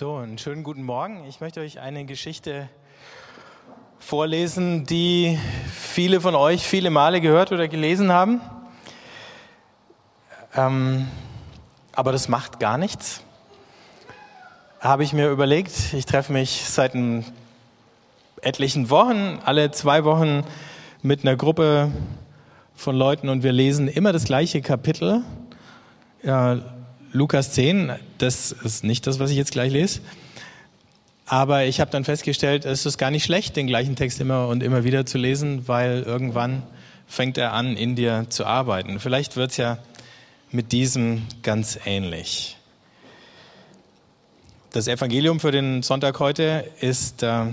So, einen schönen guten Morgen. Ich möchte euch eine Geschichte vorlesen, die viele von euch viele Male gehört oder gelesen haben. Ähm, aber das macht gar nichts. Habe ich mir überlegt, ich treffe mich seit etlichen Wochen, alle zwei Wochen mit einer Gruppe von Leuten und wir lesen immer das gleiche Kapitel. Ja, Lukas 10, das ist nicht das, was ich jetzt gleich lese. Aber ich habe dann festgestellt, es ist gar nicht schlecht, den gleichen Text immer und immer wieder zu lesen, weil irgendwann fängt er an, in dir zu arbeiten. Vielleicht wird es ja mit diesem ganz ähnlich. Das Evangelium für den Sonntag heute ist äh,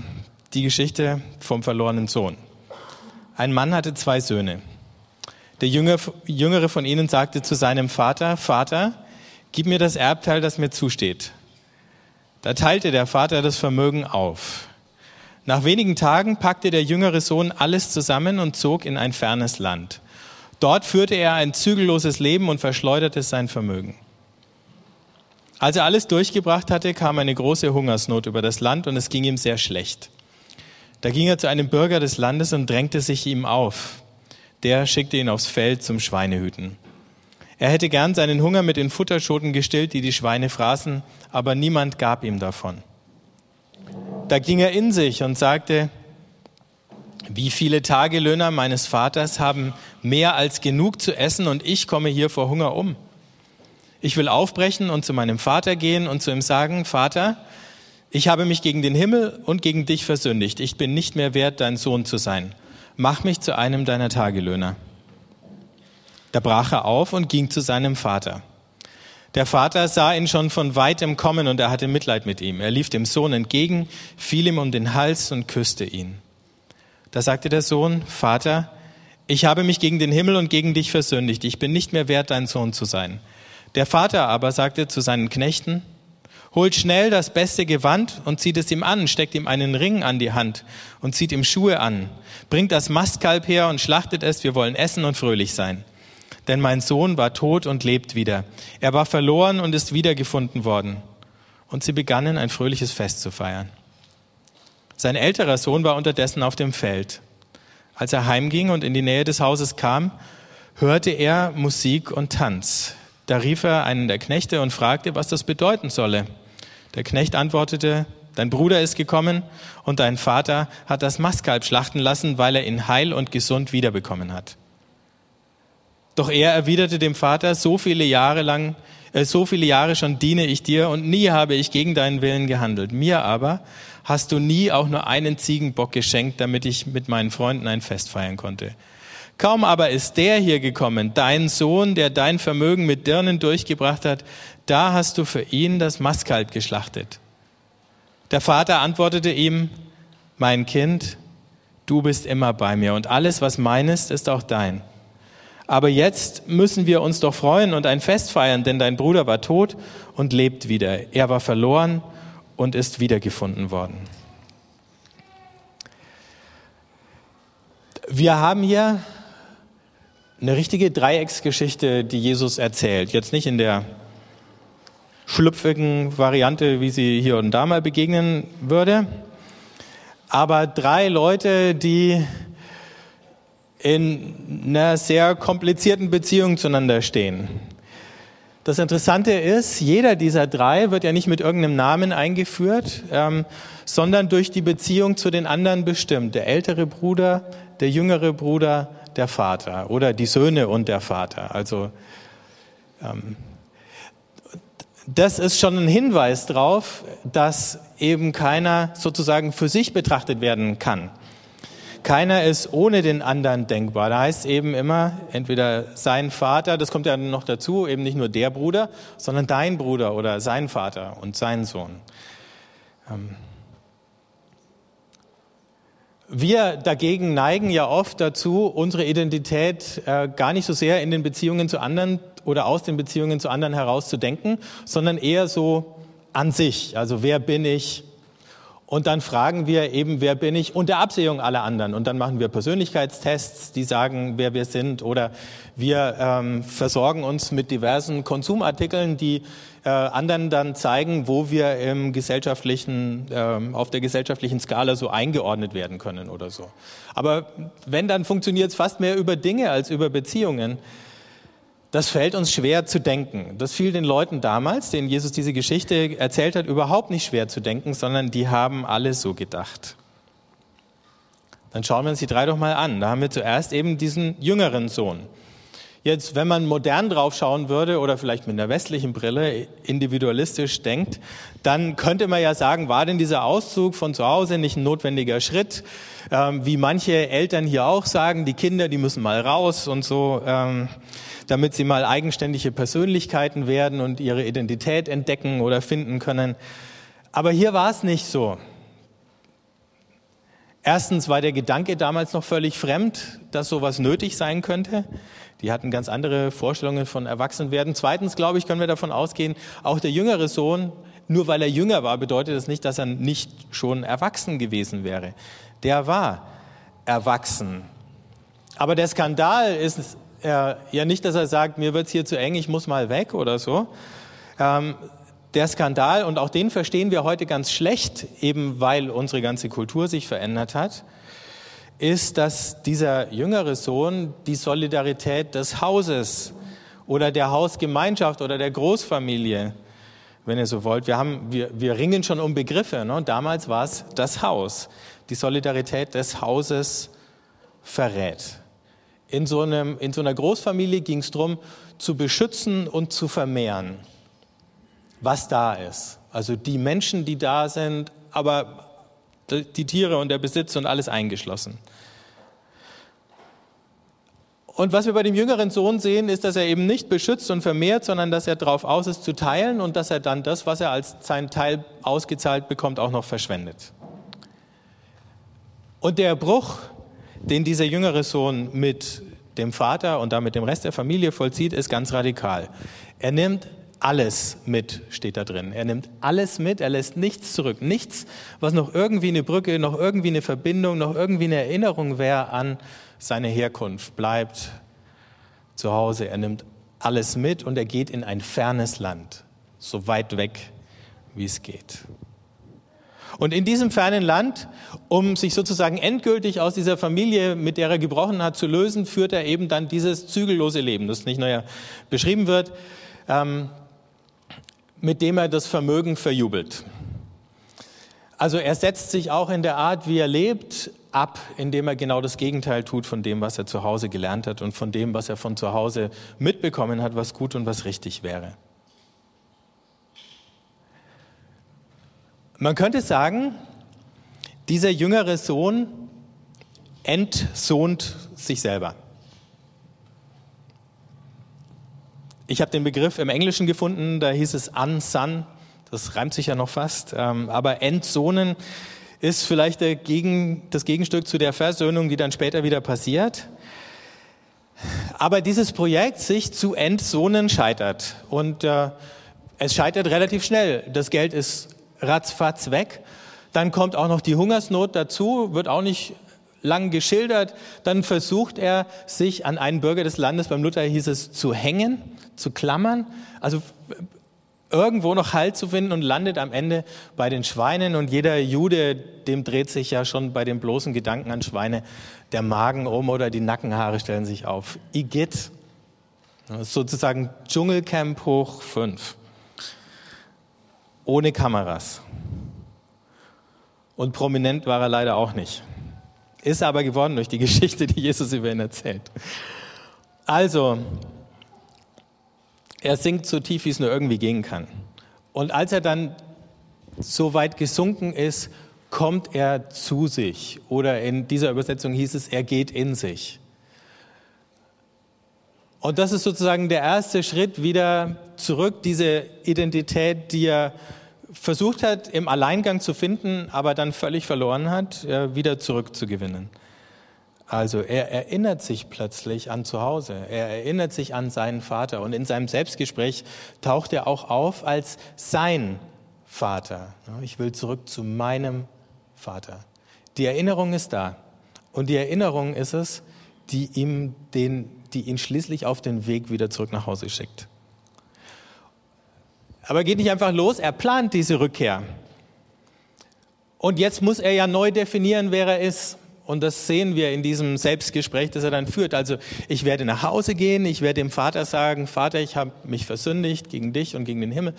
die Geschichte vom verlorenen Sohn. Ein Mann hatte zwei Söhne. Der Jüngere von ihnen sagte zu seinem Vater, Vater, gib mir das Erbteil, das mir zusteht. Da teilte der Vater das Vermögen auf. Nach wenigen Tagen packte der jüngere Sohn alles zusammen und zog in ein fernes Land. Dort führte er ein zügelloses Leben und verschleuderte sein Vermögen. Als er alles durchgebracht hatte, kam eine große Hungersnot über das Land und es ging ihm sehr schlecht. Da ging er zu einem Bürger des Landes und drängte sich ihm auf. Der schickte ihn aufs Feld zum Schweinehüten. Er hätte gern seinen Hunger mit den Futterschoten gestillt, die die Schweine fraßen, aber niemand gab ihm davon. Da ging er in sich und sagte, wie viele Tagelöhner meines Vaters haben mehr als genug zu essen und ich komme hier vor Hunger um. Ich will aufbrechen und zu meinem Vater gehen und zu ihm sagen, Vater, ich habe mich gegen den Himmel und gegen dich versündigt. Ich bin nicht mehr wert, dein Sohn zu sein. Mach mich zu einem deiner Tagelöhner. Da brach er auf und ging zu seinem Vater. Der Vater sah ihn schon von weitem kommen und er hatte Mitleid mit ihm. Er lief dem Sohn entgegen, fiel ihm um den Hals und küsste ihn. Da sagte der Sohn, Vater, ich habe mich gegen den Himmel und gegen dich versündigt. Ich bin nicht mehr wert, dein Sohn zu sein. Der Vater aber sagte zu seinen Knechten, holt schnell das beste Gewand und zieht es ihm an, steckt ihm einen Ring an die Hand und zieht ihm Schuhe an. Bringt das Mastkalb her und schlachtet es, wir wollen essen und fröhlich sein denn mein Sohn war tot und lebt wieder. Er war verloren und ist wiedergefunden worden. Und sie begannen ein fröhliches Fest zu feiern. Sein älterer Sohn war unterdessen auf dem Feld. Als er heimging und in die Nähe des Hauses kam, hörte er Musik und Tanz. Da rief er einen der Knechte und fragte, was das bedeuten solle. Der Knecht antwortete, Dein Bruder ist gekommen und dein Vater hat das Mastkalb schlachten lassen, weil er ihn heil und gesund wiederbekommen hat. Doch er erwiderte dem Vater, so viele Jahre lang, äh, so viele Jahre schon diene ich dir und nie habe ich gegen deinen Willen gehandelt. Mir aber hast du nie auch nur einen Ziegenbock geschenkt, damit ich mit meinen Freunden ein Fest feiern konnte. Kaum aber ist der hier gekommen, dein Sohn, der dein Vermögen mit Dirnen durchgebracht hat, da hast du für ihn das Mastkalb geschlachtet. Der Vater antwortete ihm, mein Kind, du bist immer bei mir und alles, was mein ist, ist auch dein. Aber jetzt müssen wir uns doch freuen und ein Fest feiern, denn dein Bruder war tot und lebt wieder. Er war verloren und ist wiedergefunden worden. Wir haben hier eine richtige Dreiecksgeschichte, die Jesus erzählt. Jetzt nicht in der schlüpfigen Variante, wie sie hier und da mal begegnen würde, aber drei Leute, die in einer sehr komplizierten Beziehung zueinander stehen. Das Interessante ist, jeder dieser drei wird ja nicht mit irgendeinem Namen eingeführt, ähm, sondern durch die Beziehung zu den anderen bestimmt. Der ältere Bruder, der jüngere Bruder, der Vater oder die Söhne und der Vater. Also ähm, das ist schon ein Hinweis darauf, dass eben keiner sozusagen für sich betrachtet werden kann. Keiner ist ohne den anderen denkbar. Da heißt eben immer, entweder sein Vater, das kommt ja noch dazu, eben nicht nur der Bruder, sondern dein Bruder oder sein Vater und sein Sohn. Ähm, wir dagegen neigen ja oft dazu, unsere Identität äh, gar nicht so sehr in den Beziehungen zu anderen oder aus den Beziehungen zu anderen herauszudenken, sondern eher so an sich. Also wer bin ich? Und dann fragen wir eben, wer bin ich unter Absehung aller anderen. Und dann machen wir Persönlichkeitstests, die sagen, wer wir sind. Oder wir ähm, versorgen uns mit diversen Konsumartikeln, die äh, anderen dann zeigen, wo wir im gesellschaftlichen, ähm, auf der gesellschaftlichen Skala so eingeordnet werden können oder so. Aber wenn, dann funktioniert es fast mehr über Dinge als über Beziehungen. Das fällt uns schwer zu denken. Das fiel den Leuten damals, denen Jesus diese Geschichte erzählt hat, überhaupt nicht schwer zu denken, sondern die haben alle so gedacht. Dann schauen wir uns die drei doch mal an. Da haben wir zuerst eben diesen jüngeren Sohn. Jetzt, wenn man modern drauf schauen würde oder vielleicht mit einer westlichen Brille individualistisch denkt, dann könnte man ja sagen, war denn dieser Auszug von zu Hause nicht ein notwendiger Schritt? Ähm, wie manche Eltern hier auch sagen, die Kinder, die müssen mal raus und so. Ähm, damit sie mal eigenständige Persönlichkeiten werden und ihre Identität entdecken oder finden können. Aber hier war es nicht so. Erstens war der Gedanke damals noch völlig fremd, dass sowas nötig sein könnte. Die hatten ganz andere Vorstellungen von Erwachsenwerden. Zweitens, glaube ich, können wir davon ausgehen, auch der jüngere Sohn, nur weil er jünger war, bedeutet das nicht, dass er nicht schon erwachsen gewesen wäre. Der war erwachsen. Aber der Skandal ist er, ja nicht, dass er sagt, mir wird's hier zu eng, ich muss mal weg oder so. Ähm, der Skandal, und auch den verstehen wir heute ganz schlecht, eben weil unsere ganze Kultur sich verändert hat, ist, dass dieser jüngere Sohn die Solidarität des Hauses oder der Hausgemeinschaft oder der Großfamilie, wenn ihr so wollt, wir, haben, wir, wir ringen schon um Begriffe. Ne? Damals war es das Haus, die Solidarität des Hauses verrät. In so, einem, in so einer Großfamilie ging es darum, zu beschützen und zu vermehren, was da ist. Also die Menschen, die da sind, aber die Tiere und der Besitz und alles eingeschlossen. Und was wir bei dem jüngeren Sohn sehen, ist, dass er eben nicht beschützt und vermehrt, sondern dass er darauf aus ist zu teilen und dass er dann das, was er als sein Teil ausgezahlt bekommt, auch noch verschwendet. Und der Bruch den dieser jüngere Sohn mit dem Vater und damit dem Rest der Familie vollzieht, ist ganz radikal. Er nimmt alles mit, steht da drin. Er nimmt alles mit, er lässt nichts zurück. Nichts, was noch irgendwie eine Brücke, noch irgendwie eine Verbindung, noch irgendwie eine Erinnerung wäre an seine Herkunft, bleibt zu Hause. Er nimmt alles mit und er geht in ein fernes Land, so weit weg, wie es geht. Und in diesem fernen Land, um sich sozusagen endgültig aus dieser Familie, mit der er gebrochen hat, zu lösen, führt er eben dann dieses zügellose Leben, das nicht nur beschrieben wird, ähm, mit dem er das Vermögen verjubelt. Also er setzt sich auch in der Art, wie er lebt, ab, indem er genau das Gegenteil tut von dem, was er zu Hause gelernt hat und von dem, was er von zu Hause mitbekommen hat, was gut und was richtig wäre. Man könnte sagen, dieser jüngere Sohn entsohnt sich selber. Ich habe den Begriff im Englischen gefunden, da hieß es unson, das reimt sich ja noch fast, ähm, aber entsohnen ist vielleicht Gegen, das Gegenstück zu der Versöhnung, die dann später wieder passiert. Aber dieses Projekt, sich zu entsohnen, scheitert. Und äh, es scheitert relativ schnell. Das Geld ist ratzfatz weg. Dann kommt auch noch die Hungersnot dazu, wird auch nicht lang geschildert. Dann versucht er, sich an einen Bürger des Landes, beim Luther hieß es, zu hängen, zu klammern. Also irgendwo noch Halt zu finden und landet am Ende bei den Schweinen. Und jeder Jude, dem dreht sich ja schon bei dem bloßen Gedanken an Schweine der Magen um oder die Nackenhaare stellen sich auf. Igitt. Sozusagen Dschungelcamp hoch fünf ohne Kameras. Und prominent war er leider auch nicht. Ist aber geworden durch die Geschichte, die Jesus über ihn erzählt. Also, er sinkt so tief, wie es nur irgendwie gehen kann. Und als er dann so weit gesunken ist, kommt er zu sich. Oder in dieser Übersetzung hieß es, er geht in sich. Und das ist sozusagen der erste Schritt wieder zurück, diese Identität, die er versucht hat, im Alleingang zu finden, aber dann völlig verloren hat, wieder zurückzugewinnen. Also er erinnert sich plötzlich an zu Hause, er erinnert sich an seinen Vater und in seinem Selbstgespräch taucht er auch auf als sein Vater. Ich will zurück zu meinem Vater. Die Erinnerung ist da. Und die Erinnerung ist es, die, ihm den, die ihn schließlich auf den Weg wieder zurück nach Hause schickt. Aber er geht nicht einfach los, er plant diese Rückkehr. Und jetzt muss er ja neu definieren, wer er ist. Und das sehen wir in diesem Selbstgespräch, das er dann führt. Also ich werde nach Hause gehen, ich werde dem Vater sagen, Vater, ich habe mich versündigt gegen dich und gegen den Himmel.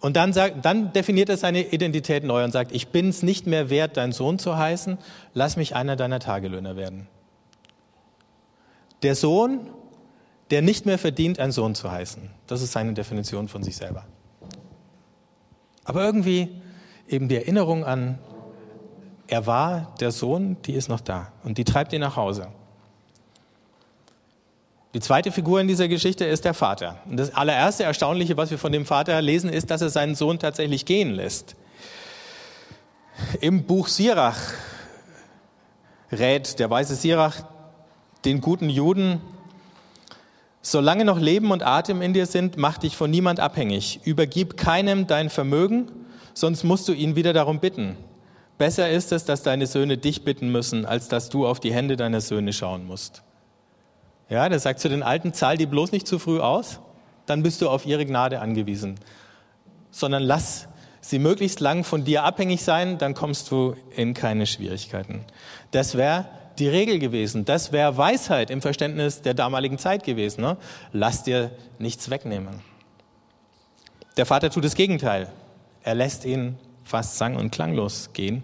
Und dann, sagt, dann definiert er seine Identität neu und sagt, ich bin es nicht mehr wert, dein Sohn zu heißen, lass mich einer deiner Tagelöhner werden. Der Sohn, der nicht mehr verdient, ein Sohn zu heißen. Das ist seine Definition von sich selber. Aber irgendwie eben die Erinnerung an, er war der Sohn, die ist noch da und die treibt ihn nach Hause. Die zweite Figur in dieser Geschichte ist der Vater. Und das allererste Erstaunliche, was wir von dem Vater lesen, ist, dass er seinen Sohn tatsächlich gehen lässt. Im Buch Sirach rät der weise Sirach den guten Juden, solange noch Leben und Atem in dir sind, mach dich von niemand abhängig. Übergib keinem dein Vermögen, sonst musst du ihn wieder darum bitten. Besser ist es, dass deine Söhne dich bitten müssen, als dass du auf die Hände deiner Söhne schauen musst. Ja, der sagt zu den Alten, zahl die bloß nicht zu früh aus, dann bist du auf ihre Gnade angewiesen. Sondern lass sie möglichst lang von dir abhängig sein, dann kommst du in keine Schwierigkeiten. Das wäre die Regel gewesen. Das wäre Weisheit im Verständnis der damaligen Zeit gewesen. Ne? Lass dir nichts wegnehmen. Der Vater tut das Gegenteil. Er lässt ihn fast sang- und klanglos gehen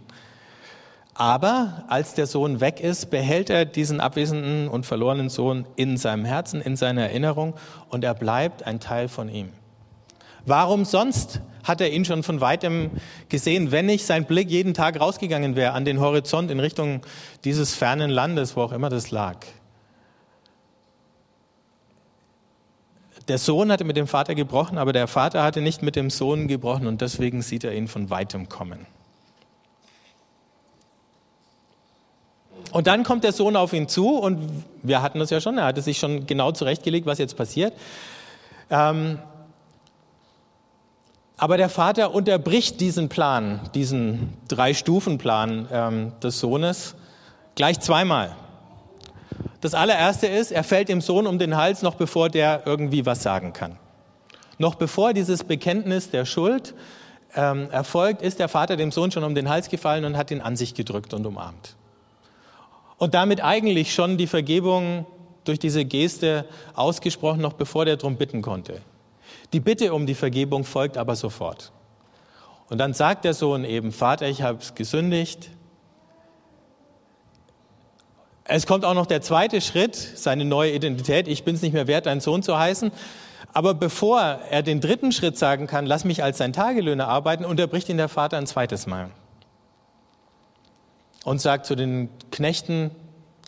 aber als der Sohn weg ist, behält er diesen abwesenden und verlorenen Sohn in seinem Herzen, in seiner Erinnerung und er bleibt ein Teil von ihm. Warum sonst hat er ihn schon von weitem gesehen, wenn nicht sein Blick jeden Tag rausgegangen wäre an den Horizont in Richtung dieses fernen Landes, wo auch immer das lag? Der Sohn hatte mit dem Vater gebrochen, aber der Vater hatte nicht mit dem Sohn gebrochen und deswegen sieht er ihn von weitem kommen. Und dann kommt der Sohn auf ihn zu und wir hatten das ja schon, er hatte sich schon genau zurechtgelegt, was jetzt passiert. Ähm, aber der Vater unterbricht diesen Plan, diesen Drei-Stufen-Plan ähm, des Sohnes gleich zweimal. Das allererste ist, er fällt dem Sohn um den Hals, noch bevor der irgendwie was sagen kann. Noch bevor dieses Bekenntnis der Schuld ähm, erfolgt, ist der Vater dem Sohn schon um den Hals gefallen und hat ihn an sich gedrückt und umarmt und damit eigentlich schon die Vergebung durch diese Geste ausgesprochen, noch bevor der darum bitten konnte. Die Bitte um die Vergebung folgt aber sofort. Und dann sagt der Sohn eben, Vater, ich habe gesündigt. Es kommt auch noch der zweite Schritt, seine neue Identität. Ich bin es nicht mehr wert, dein Sohn zu heißen. Aber bevor er den dritten Schritt sagen kann, lass mich als sein Tagelöhner arbeiten, unterbricht ihn der Vater ein zweites Mal und sagt zu den Knechten,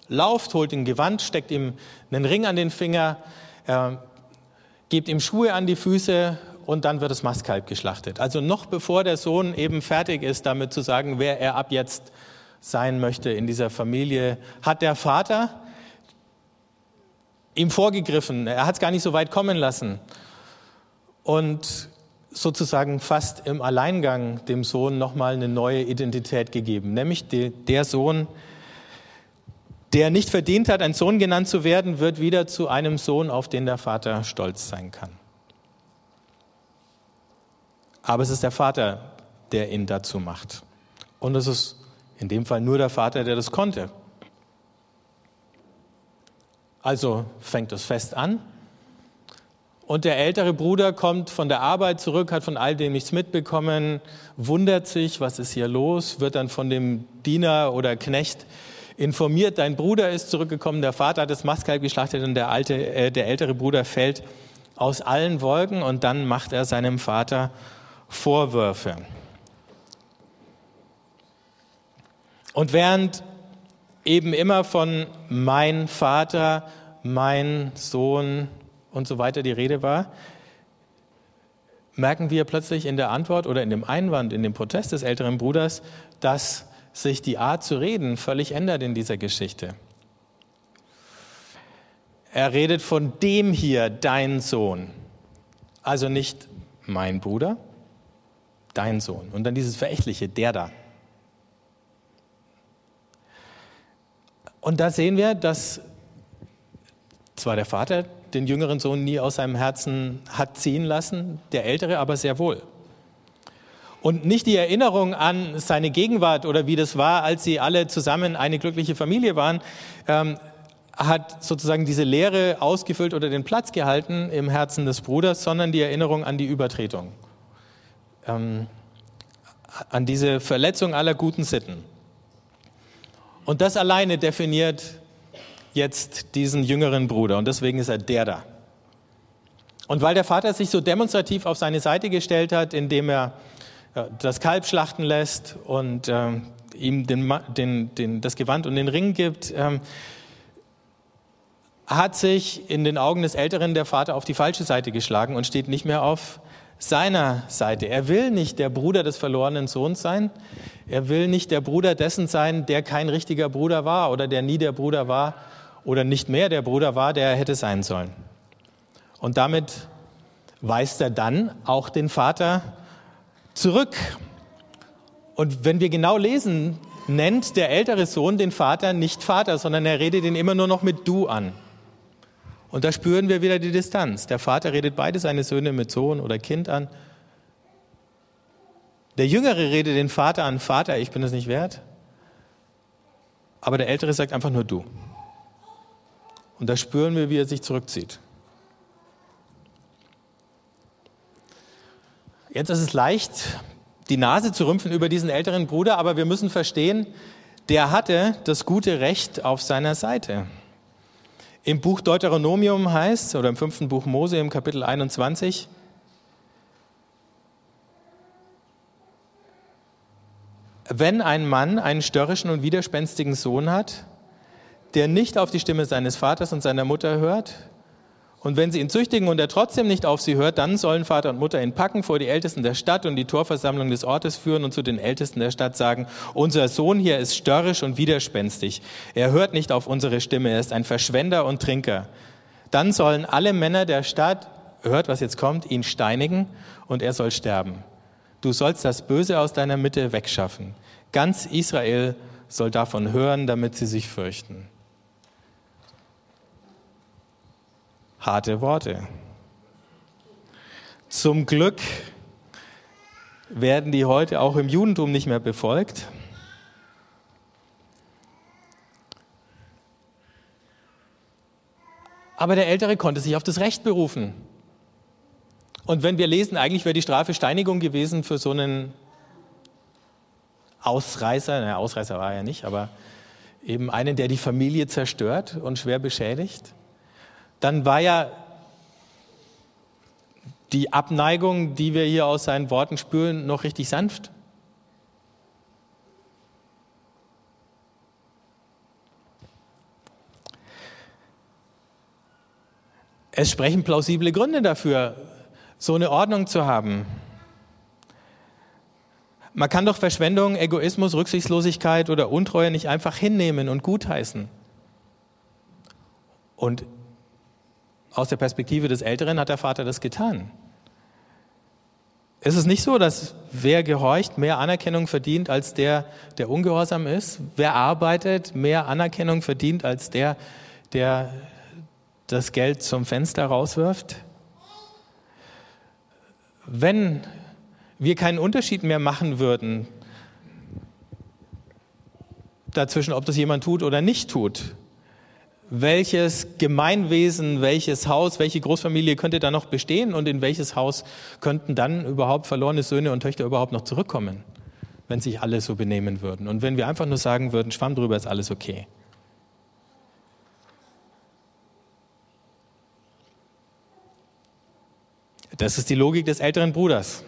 lauft, holt ein Gewand, steckt ihm einen Ring an den Finger, gebt ihm Schuhe an die Füße und dann wird das Mastkalb geschlachtet. Also noch bevor der Sohn eben fertig ist, damit zu sagen, wer er ab jetzt sein möchte in dieser Familie, hat der Vater ihm vorgegriffen. Er hat es gar nicht so weit kommen lassen. Und sozusagen fast im Alleingang dem Sohn nochmal eine neue Identität gegeben, nämlich der Sohn, nicht verdient hat, ein Sohn genannt zu werden, wird wieder zu einem Sohn, auf den der Vater stolz sein kann. Aber es ist der Vater, der ihn dazu macht. Und es ist in dem Fall nur der Vater, der das konnte. Also fängt das Fest an und der ältere Bruder kommt von der Arbeit zurück, hat von all dem nichts mitbekommen, wundert sich, was ist hier los, wird dann von dem Diener oder Knecht informiert, dein Bruder ist zurückgekommen, der Vater hat das Mastkalb geschlachtet und der, alte, äh, der ältere Bruder fällt aus allen Wolken und dann macht er seinem Vater Vorwürfe. Und während eben immer von mein Vater, mein Sohn, und so weiter die Rede war, merken wir plötzlich in der Antwort oder in dem Einwand, in dem Protest des älteren Bruders, dass sich die Art zu reden völlig ändert in dieser Geschichte. Er redet von dem hier, dein Sohn. Also nicht mein Bruder, dein Sohn. Und dann dieses verächtliche, der da. Und da sehen wir, dass zwar der Vater den jüngeren Sohn nie aus seinem Herzen hat ziehen lassen, der ältere aber sehr wohl. Und nicht die Erinnerung an seine Gegenwart oder wie das war, als sie alle zusammen eine glückliche Familie waren, ähm, hat sozusagen diese Lehre ausgefüllt oder den Platz gehalten im Herzen des Bruders, sondern die Erinnerung an die Übertretung, ähm, an diese Verletzung aller guten Sitten. Und das alleine definiert jetzt diesen jüngeren Bruder und deswegen ist er der da. Und weil der Vater sich so demonstrativ auf seine Seite gestellt hat, indem er das Kalb schlachten lässt und äh, ihm den, den, den, das Gewand und den Ring gibt, ähm, hat sich in den Augen des Älteren der Vater auf die falsche Seite geschlagen und steht nicht mehr auf seiner Seite. Er will nicht der Bruder des verlorenen Sohns sein. Er will nicht der Bruder dessen sein, der kein richtiger Bruder war oder der nie der Bruder war oder nicht mehr der Bruder war, der er hätte sein sollen. Und damit weist er dann auch den Vater zurück. Und wenn wir genau lesen, nennt der ältere Sohn den Vater nicht Vater, sondern er redet ihn immer nur noch mit du an. Und da spüren wir wieder die Distanz. Der Vater redet beide seine Söhne mit Sohn oder Kind an. Der Jüngere redet den Vater an, Vater, ich bin es nicht wert. Aber der Ältere sagt einfach nur du. Und da spüren wir, wie er sich zurückzieht. Jetzt ist es leicht, die Nase zu rümpfen über diesen älteren Bruder, aber wir müssen verstehen, der hatte das gute Recht auf seiner Seite. Im Buch Deuteronomium heißt, oder im fünften Buch Mose im Kapitel 21, wenn ein Mann einen störrischen und widerspenstigen Sohn hat, der nicht auf die Stimme seines Vaters und seiner Mutter hört, und wenn sie ihn züchtigen und er trotzdem nicht auf sie hört, dann sollen Vater und Mutter ihn packen, vor die Ältesten der Stadt und die Torversammlung des Ortes führen und zu den Ältesten der Stadt sagen, unser Sohn hier ist störrisch und widerspenstig. Er hört nicht auf unsere Stimme, er ist ein Verschwender und Trinker. Dann sollen alle Männer der Stadt, hört was jetzt kommt, ihn steinigen und er soll sterben. Du sollst das Böse aus deiner Mitte wegschaffen. Ganz Israel soll davon hören, damit sie sich fürchten. Harte Worte. Zum Glück werden die heute auch im Judentum nicht mehr befolgt. Aber der Ältere konnte sich auf das Recht berufen. Und wenn wir lesen, eigentlich wäre die Strafe Steinigung gewesen für so einen Ausreißer, naja, Ausreißer war er nicht, aber eben einen, der die Familie zerstört und schwer beschädigt dann war ja die Abneigung, die wir hier aus seinen Worten spüren, noch richtig sanft. Es sprechen plausible Gründe dafür, so eine Ordnung zu haben. Man kann doch Verschwendung, Egoismus, Rücksichtslosigkeit oder Untreue nicht einfach hinnehmen und gutheißen. Und aus der Perspektive des Älteren hat der Vater das getan. Ist es nicht so, dass wer gehorcht, mehr Anerkennung verdient als der, der ungehorsam ist? Wer arbeitet, mehr Anerkennung verdient als der, der das Geld zum Fenster rauswirft? Wenn wir keinen Unterschied mehr machen würden dazwischen, ob das jemand tut oder nicht tut, welches Gemeinwesen, welches Haus, welche Großfamilie könnte da noch bestehen und in welches Haus könnten dann überhaupt verlorene Söhne und Töchter überhaupt noch zurückkommen, wenn sich alle so benehmen würden. Und wenn wir einfach nur sagen würden, Schwamm drüber ist alles okay. Das ist die Logik des älteren Bruders.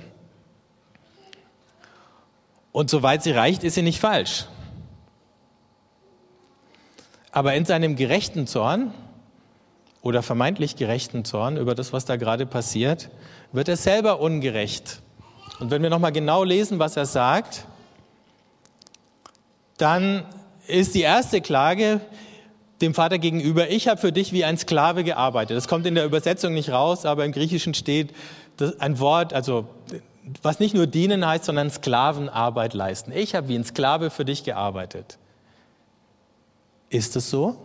Und soweit sie reicht, ist sie nicht falsch. Aber in seinem gerechten Zorn oder vermeintlich gerechten Zorn über das, was da gerade passiert, wird er selber ungerecht. Und wenn wir nochmal genau lesen, was er sagt, dann ist die erste Klage dem Vater gegenüber, ich habe für dich wie ein Sklave gearbeitet. Das kommt in der Übersetzung nicht raus, aber im Griechischen steht ein Wort, also was nicht nur dienen heißt, sondern Sklavenarbeit leisten. Ich habe wie ein Sklave für dich gearbeitet. Ist es so?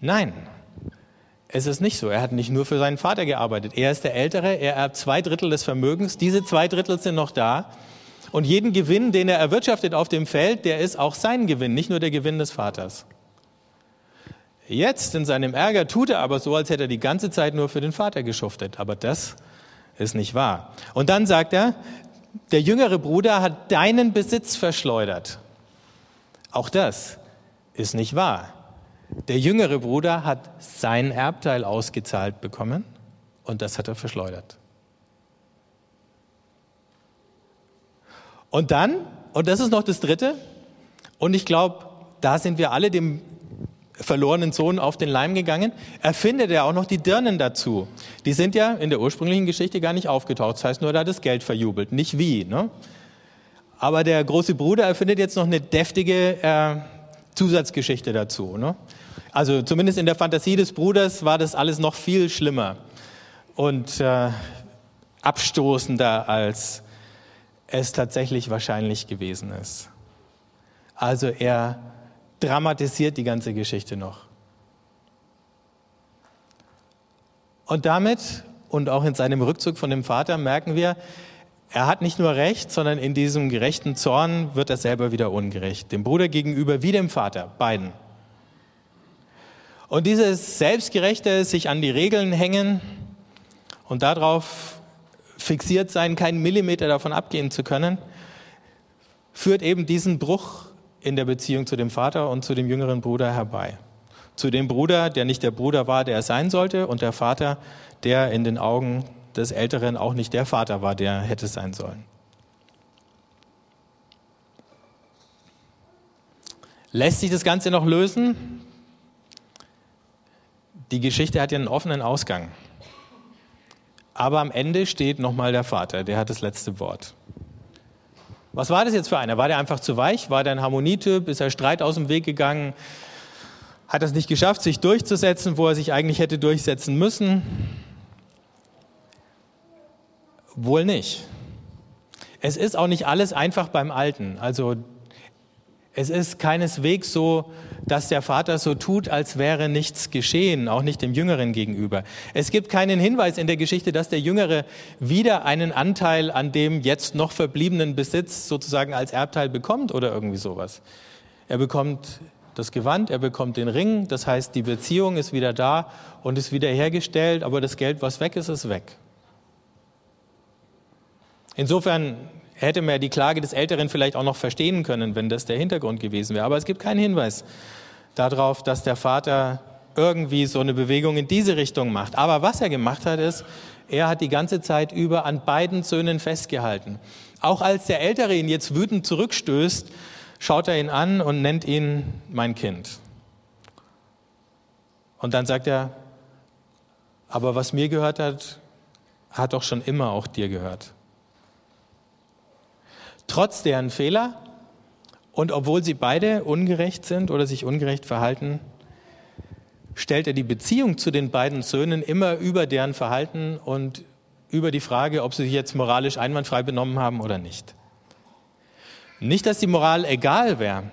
Nein, es ist nicht so. Er hat nicht nur für seinen Vater gearbeitet. Er ist der Ältere, er erbt zwei Drittel des Vermögens. Diese zwei Drittel sind noch da. Und jeden Gewinn, den er erwirtschaftet auf dem Feld, der ist auch sein Gewinn, nicht nur der Gewinn des Vaters. Jetzt in seinem Ärger tut er aber so, als hätte er die ganze Zeit nur für den Vater geschuftet. Aber das ist nicht wahr. Und dann sagt er, der jüngere Bruder hat deinen Besitz verschleudert. Auch das ist nicht wahr. Der jüngere Bruder hat sein Erbteil ausgezahlt bekommen und das hat er verschleudert. Und dann, und das ist noch das Dritte, und ich glaube, da sind wir alle dem verlorenen Sohn auf den Leim gegangen, erfindet er auch noch die Dirnen dazu. Die sind ja in der ursprünglichen Geschichte gar nicht aufgetaucht. Das heißt nur, da hat das Geld verjubelt, nicht wie. Ne? Aber der große Bruder erfindet jetzt noch eine deftige äh, Zusatzgeschichte dazu. Ne? Also zumindest in der Fantasie des Bruders war das alles noch viel schlimmer und äh, abstoßender, als es tatsächlich wahrscheinlich gewesen ist. Also er dramatisiert die ganze Geschichte noch. Und damit und auch in seinem Rückzug von dem Vater merken wir, er hat nicht nur Recht, sondern in diesem gerechten Zorn wird er selber wieder ungerecht. Dem Bruder gegenüber wie dem Vater, beiden. Und dieses selbstgerechte sich an die Regeln hängen und darauf fixiert sein, keinen Millimeter davon abgehen zu können, führt eben diesen Bruch in der Beziehung zu dem Vater und zu dem jüngeren Bruder herbei. Zu dem Bruder, der nicht der Bruder war, der er sein sollte, und der Vater, der in den Augen des Älteren auch nicht der Vater war, der hätte sein sollen. Lässt sich das Ganze noch lösen? Die Geschichte hat ja einen offenen Ausgang. Aber am Ende steht nochmal der Vater, der hat das letzte Wort. Was war das jetzt für einer? War der einfach zu weich? War der ein Harmonietyp? Ist er Streit aus dem Weg gegangen? Hat er es nicht geschafft, sich durchzusetzen, wo er sich eigentlich hätte durchsetzen müssen? Wohl nicht. Es ist auch nicht alles einfach beim Alten. Also es ist keineswegs so, dass der Vater so tut, als wäre nichts geschehen, auch nicht dem Jüngeren gegenüber. Es gibt keinen Hinweis in der Geschichte, dass der Jüngere wieder einen Anteil an dem jetzt noch verbliebenen Besitz sozusagen als Erbteil bekommt oder irgendwie sowas. Er bekommt das Gewand, er bekommt den Ring, das heißt, die Beziehung ist wieder da und ist wieder hergestellt, aber das Geld, was weg ist, ist weg. Insofern hätte man die Klage des Älteren vielleicht auch noch verstehen können, wenn das der Hintergrund gewesen wäre. Aber es gibt keinen Hinweis darauf, dass der Vater irgendwie so eine Bewegung in diese Richtung macht. Aber was er gemacht hat, ist, er hat die ganze Zeit über an beiden Söhnen festgehalten. Auch als der Ältere ihn jetzt wütend zurückstößt, schaut er ihn an und nennt ihn mein Kind. Und dann sagt er, aber was mir gehört hat, hat doch schon immer auch dir gehört trotz deren Fehler und obwohl sie beide ungerecht sind oder sich ungerecht verhalten, stellt er die Beziehung zu den beiden Söhnen immer über deren Verhalten und über die Frage, ob sie sich jetzt moralisch einwandfrei benommen haben oder nicht. Nicht, dass die Moral egal wäre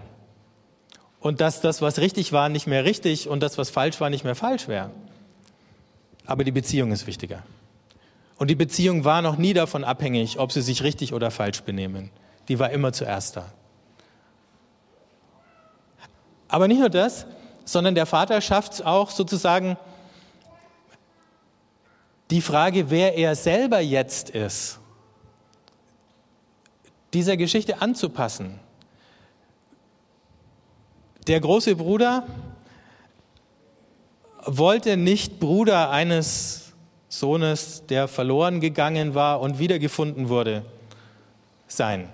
und dass das, was richtig war, nicht mehr richtig und das, was falsch war, nicht mehr falsch wäre. Aber die Beziehung ist wichtiger. Und die Beziehung war noch nie davon abhängig, ob sie sich richtig oder falsch benehmen die war immer zuerst da. Aber nicht nur das, sondern der Vater schafft es auch sozusagen, die Frage, wer er selber jetzt ist, dieser Geschichte anzupassen. Der große Bruder wollte nicht Bruder eines Sohnes, der verloren gegangen war und wiedergefunden wurde, sein.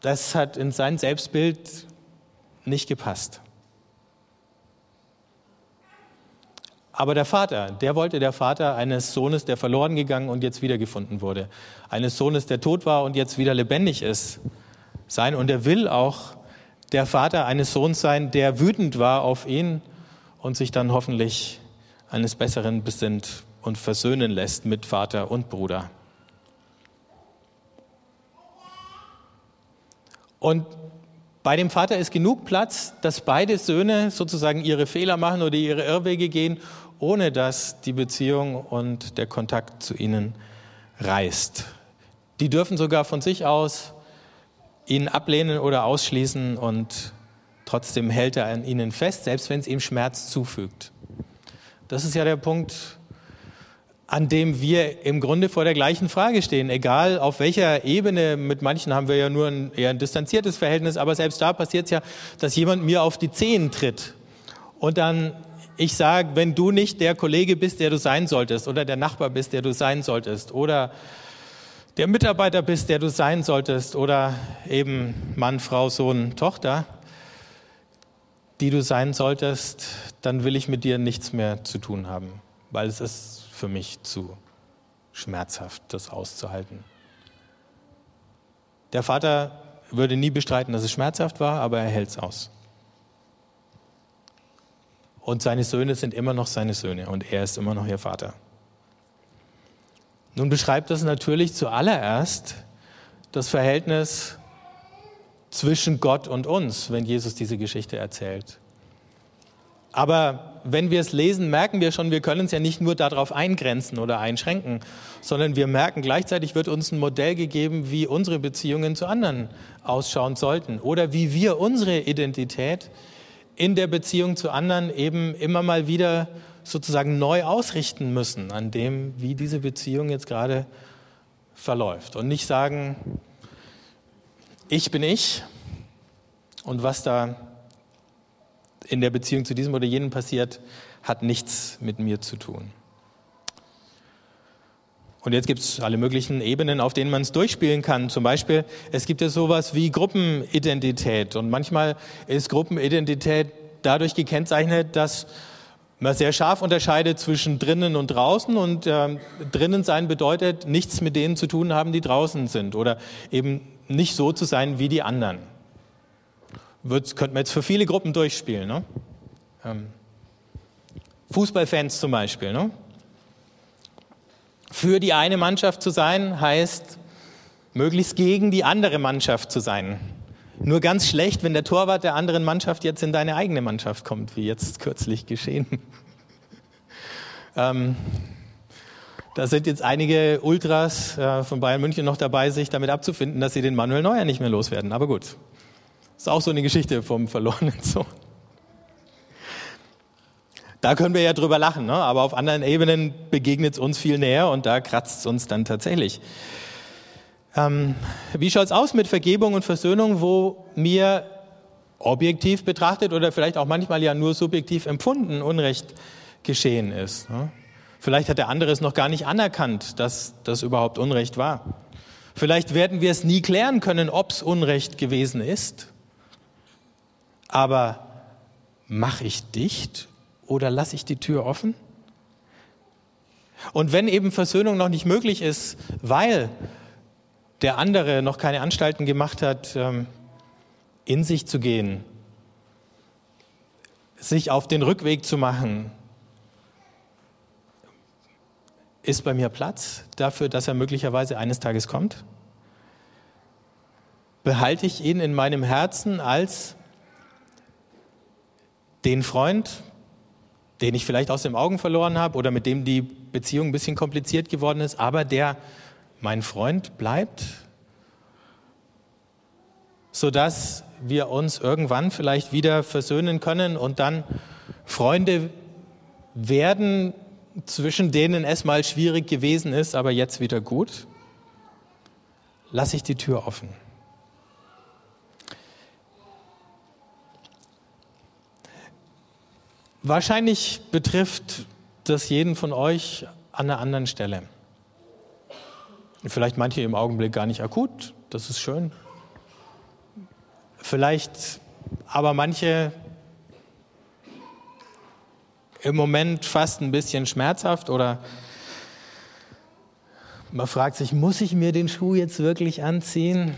Das hat in sein Selbstbild nicht gepasst. Aber der Vater, der wollte der Vater eines Sohnes, der verloren gegangen und jetzt wiedergefunden wurde. Eines Sohnes, der tot war und jetzt wieder lebendig ist, sein. Und er will auch der Vater eines Sohns sein, der wütend war auf ihn und sich dann hoffentlich eines Besseren besinnt und versöhnen lässt mit Vater und Bruder. Und bei dem Vater ist genug Platz, dass beide Söhne sozusagen ihre Fehler machen oder ihre Irrwege gehen, ohne dass die Beziehung und der Kontakt zu ihnen reißt. Die dürfen sogar von sich aus ihn ablehnen oder ausschließen und trotzdem hält er an ihnen fest, selbst wenn es ihm Schmerz zufügt. Das ist ja der Punkt, an dem wir im Grunde vor der gleichen Frage stehen. Egal auf welcher Ebene, mit manchen haben wir ja nur ein eher ein distanziertes Verhältnis, aber selbst da passiert es ja, dass jemand mir auf die Zehen tritt und dann ich sage, wenn du nicht der Kollege bist, der du sein solltest, oder der Nachbar bist, der du sein solltest, oder der Mitarbeiter bist, der du sein solltest, oder eben Mann, Frau, Sohn, Tochter, die du sein solltest, dann will ich mit dir nichts mehr zu tun haben, weil es ist für mich zu schmerzhaft, das auszuhalten. Der Vater würde nie bestreiten, dass es schmerzhaft war, aber er hält es aus. Und seine Söhne sind immer noch seine Söhne und er ist immer noch ihr Vater. Nun beschreibt das natürlich zuallererst das Verhältnis zwischen Gott und uns, wenn Jesus diese Geschichte erzählt. Aber wenn wir es lesen, merken wir schon, wir können es ja nicht nur darauf eingrenzen oder einschränken, sondern wir merken gleichzeitig wird uns ein Modell gegeben, wie unsere Beziehungen zu anderen ausschauen sollten oder wie wir unsere Identität in der Beziehung zu anderen eben immer mal wieder sozusagen neu ausrichten müssen an dem, wie diese Beziehung jetzt gerade verläuft. Und nicht sagen, ich bin ich und was da in der Beziehung zu diesem oder jenem passiert, hat nichts mit mir zu tun. Und jetzt gibt es alle möglichen Ebenen, auf denen man es durchspielen kann. Zum Beispiel, es gibt ja sowas wie Gruppenidentität. Und manchmal ist Gruppenidentität dadurch gekennzeichnet, dass man sehr scharf unterscheidet zwischen drinnen und draußen. Und äh, drinnen sein bedeutet, nichts mit denen zu tun haben, die draußen sind. Oder eben nicht so zu sein wie die anderen wird, könnte man jetzt für viele Gruppen durchspielen. Ne? Ähm, Fußballfans zum Beispiel. Ne? Für die eine Mannschaft zu sein, heißt möglichst gegen die andere Mannschaft zu sein. Nur ganz schlecht, wenn der Torwart der anderen Mannschaft jetzt in deine eigene Mannschaft kommt, wie jetzt kürzlich geschehen. ähm, da sind jetzt einige Ultras äh, von Bayern München noch dabei, sich damit abzufinden, dass sie den Manuel Neuer nicht mehr loswerden. Aber gut, ist auch so eine Geschichte vom verlorenen Sohn. Da können wir ja drüber lachen, ne? aber auf anderen Ebenen begegnet es uns viel näher und da kratzt es uns dann tatsächlich. Ähm, wie schaut es aus mit Vergebung und Versöhnung, wo mir objektiv betrachtet oder vielleicht auch manchmal ja nur subjektiv empfunden Unrecht geschehen ist? Ne? Vielleicht hat der andere es noch gar nicht anerkannt, dass das überhaupt Unrecht war. Vielleicht werden wir es nie klären können, ob es Unrecht gewesen ist. Aber mache ich dicht oder lasse ich die Tür offen? Und wenn eben Versöhnung noch nicht möglich ist, weil der andere noch keine Anstalten gemacht hat, ähm, in sich zu gehen, sich auf den Rückweg zu machen, ist bei mir Platz dafür, dass er möglicherweise eines Tages kommt? Behalte ich ihn in meinem Herzen als den Freund, den ich vielleicht aus den Augen verloren habe oder mit dem die Beziehung ein bisschen kompliziert geworden ist, aber der mein Freund bleibt, sodass wir uns irgendwann vielleicht wieder versöhnen können und dann Freunde werden, zwischen denen es mal schwierig gewesen ist, aber jetzt wieder gut. Lasse ich die Tür offen. Wahrscheinlich betrifft das jeden von euch an einer anderen Stelle. Vielleicht manche im Augenblick gar nicht akut, das ist schön. Vielleicht aber manche im Moment fast ein bisschen schmerzhaft oder man fragt sich, muss ich mir den Schuh jetzt wirklich anziehen?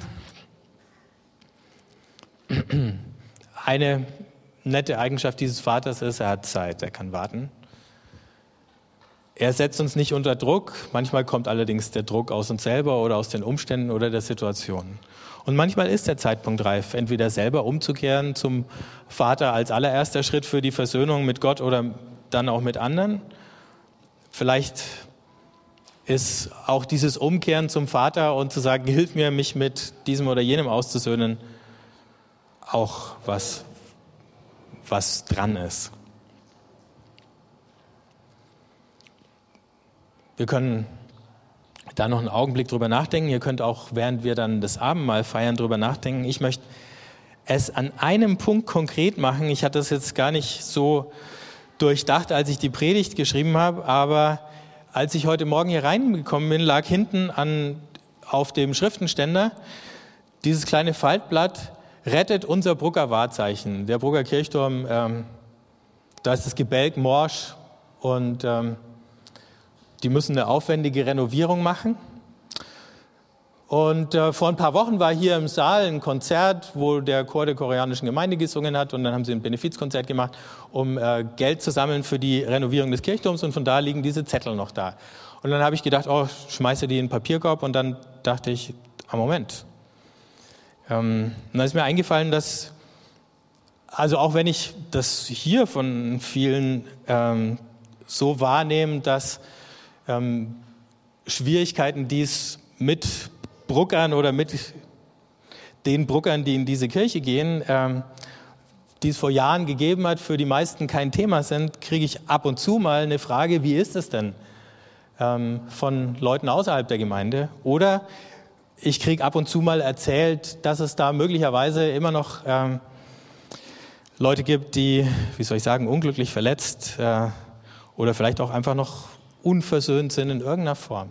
Eine nette Eigenschaft dieses Vaters ist, er hat Zeit, er kann warten. Er setzt uns nicht unter Druck, manchmal kommt allerdings der Druck aus uns selber oder aus den Umständen oder der Situation. Und manchmal ist der Zeitpunkt reif, entweder selber umzukehren zum Vater als allererster Schritt für die Versöhnung mit Gott oder dann auch mit anderen. Vielleicht ist auch dieses Umkehren zum Vater und zu sagen, hilf mir, mich mit diesem oder jenem auszusöhnen, auch was, was dran ist. Wir können da noch einen Augenblick drüber nachdenken. Ihr könnt auch, während wir dann das Abendmahl feiern, drüber nachdenken. Ich möchte es an einem Punkt konkret machen. Ich hatte das jetzt gar nicht so durchdacht, als ich die Predigt geschrieben habe, aber als ich heute Morgen hier reingekommen bin, lag hinten an, auf dem Schriftenständer dieses kleine Faltblatt Rettet unser Brucker Wahrzeichen. Der Brucker Kirchturm, ähm, da ist das Gebälk morsch und ähm, die müssen eine aufwendige Renovierung machen. Und äh, vor ein paar Wochen war hier im Saal ein Konzert, wo der Chor der koreanischen Gemeinde gesungen hat. Und dann haben sie ein Benefizkonzert gemacht, um äh, Geld zu sammeln für die Renovierung des Kirchturms. Und von da liegen diese Zettel noch da. Und dann habe ich gedacht, oh, schmeiße die in den Papierkorb. Und dann dachte ich, ah, Moment. Ähm, und dann ist mir eingefallen, dass, also auch wenn ich das hier von vielen ähm, so wahrnehme, dass ähm, Schwierigkeiten, die es mit Bruckern oder mit den Bruckern, die in diese Kirche gehen, ähm, die es vor Jahren gegeben hat, für die meisten kein Thema sind, kriege ich ab und zu mal eine Frage, wie ist es denn ähm, von Leuten außerhalb der Gemeinde? Oder ich kriege ab und zu mal erzählt, dass es da möglicherweise immer noch ähm, Leute gibt, die, wie soll ich sagen, unglücklich verletzt äh, oder vielleicht auch einfach noch unversöhnt sind in irgendeiner Form.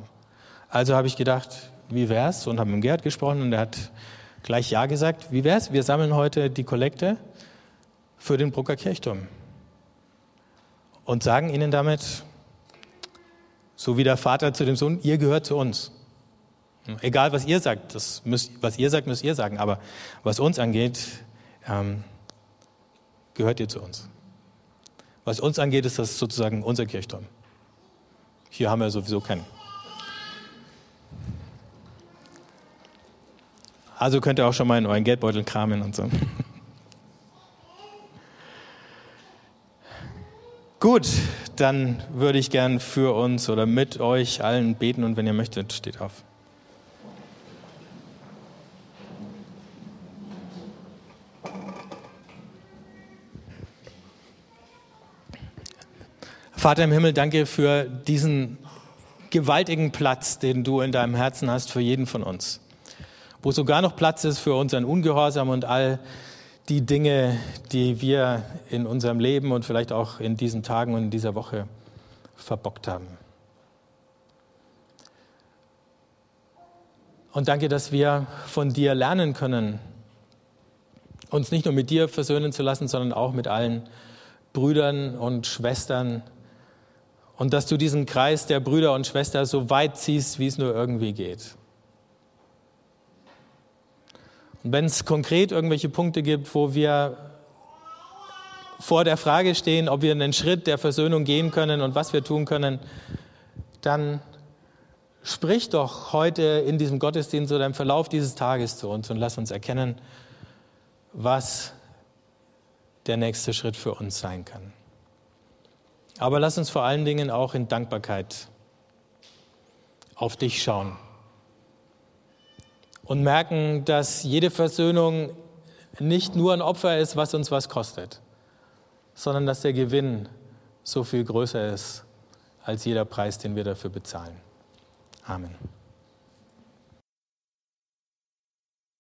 Also habe ich gedacht, wie wär's? Und habe mit Gerd gesprochen und er hat gleich Ja gesagt. Wie wär's? Wir sammeln heute die Kollekte für den Brucker Kirchturm und sagen ihnen damit, so wie der Vater zu dem Sohn, ihr gehört zu uns. Egal, was ihr sagt, das müsst, was ihr sagt, müsst ihr sagen. Aber was uns angeht, ähm, gehört ihr zu uns. Was uns angeht, ist das sozusagen unser Kirchturm. Hier haben wir sowieso keinen. Also könnt ihr auch schon mal in euren Geldbeutel kramen und so. Gut, dann würde ich gern für uns oder mit euch allen beten und wenn ihr möchtet, steht auf. Vater im Himmel, danke für diesen gewaltigen Platz, den du in deinem Herzen hast für jeden von uns. Wo sogar noch Platz ist für unseren Ungehorsam und all die Dinge, die wir in unserem Leben und vielleicht auch in diesen Tagen und in dieser Woche verbockt haben. Und danke, dass wir von dir lernen können, uns nicht nur mit dir versöhnen zu lassen, sondern auch mit allen Brüdern und Schwestern, und dass du diesen Kreis der Brüder und Schwestern so weit ziehst, wie es nur irgendwie geht. Und wenn es konkret irgendwelche Punkte gibt, wo wir vor der Frage stehen, ob wir einen Schritt der Versöhnung gehen können und was wir tun können, dann sprich doch heute in diesem Gottesdienst oder im Verlauf dieses Tages zu uns und lass uns erkennen, was der nächste Schritt für uns sein kann. Aber lass uns vor allen Dingen auch in Dankbarkeit auf dich schauen und merken, dass jede Versöhnung nicht nur ein Opfer ist, was uns was kostet, sondern dass der Gewinn so viel größer ist als jeder Preis, den wir dafür bezahlen. Amen.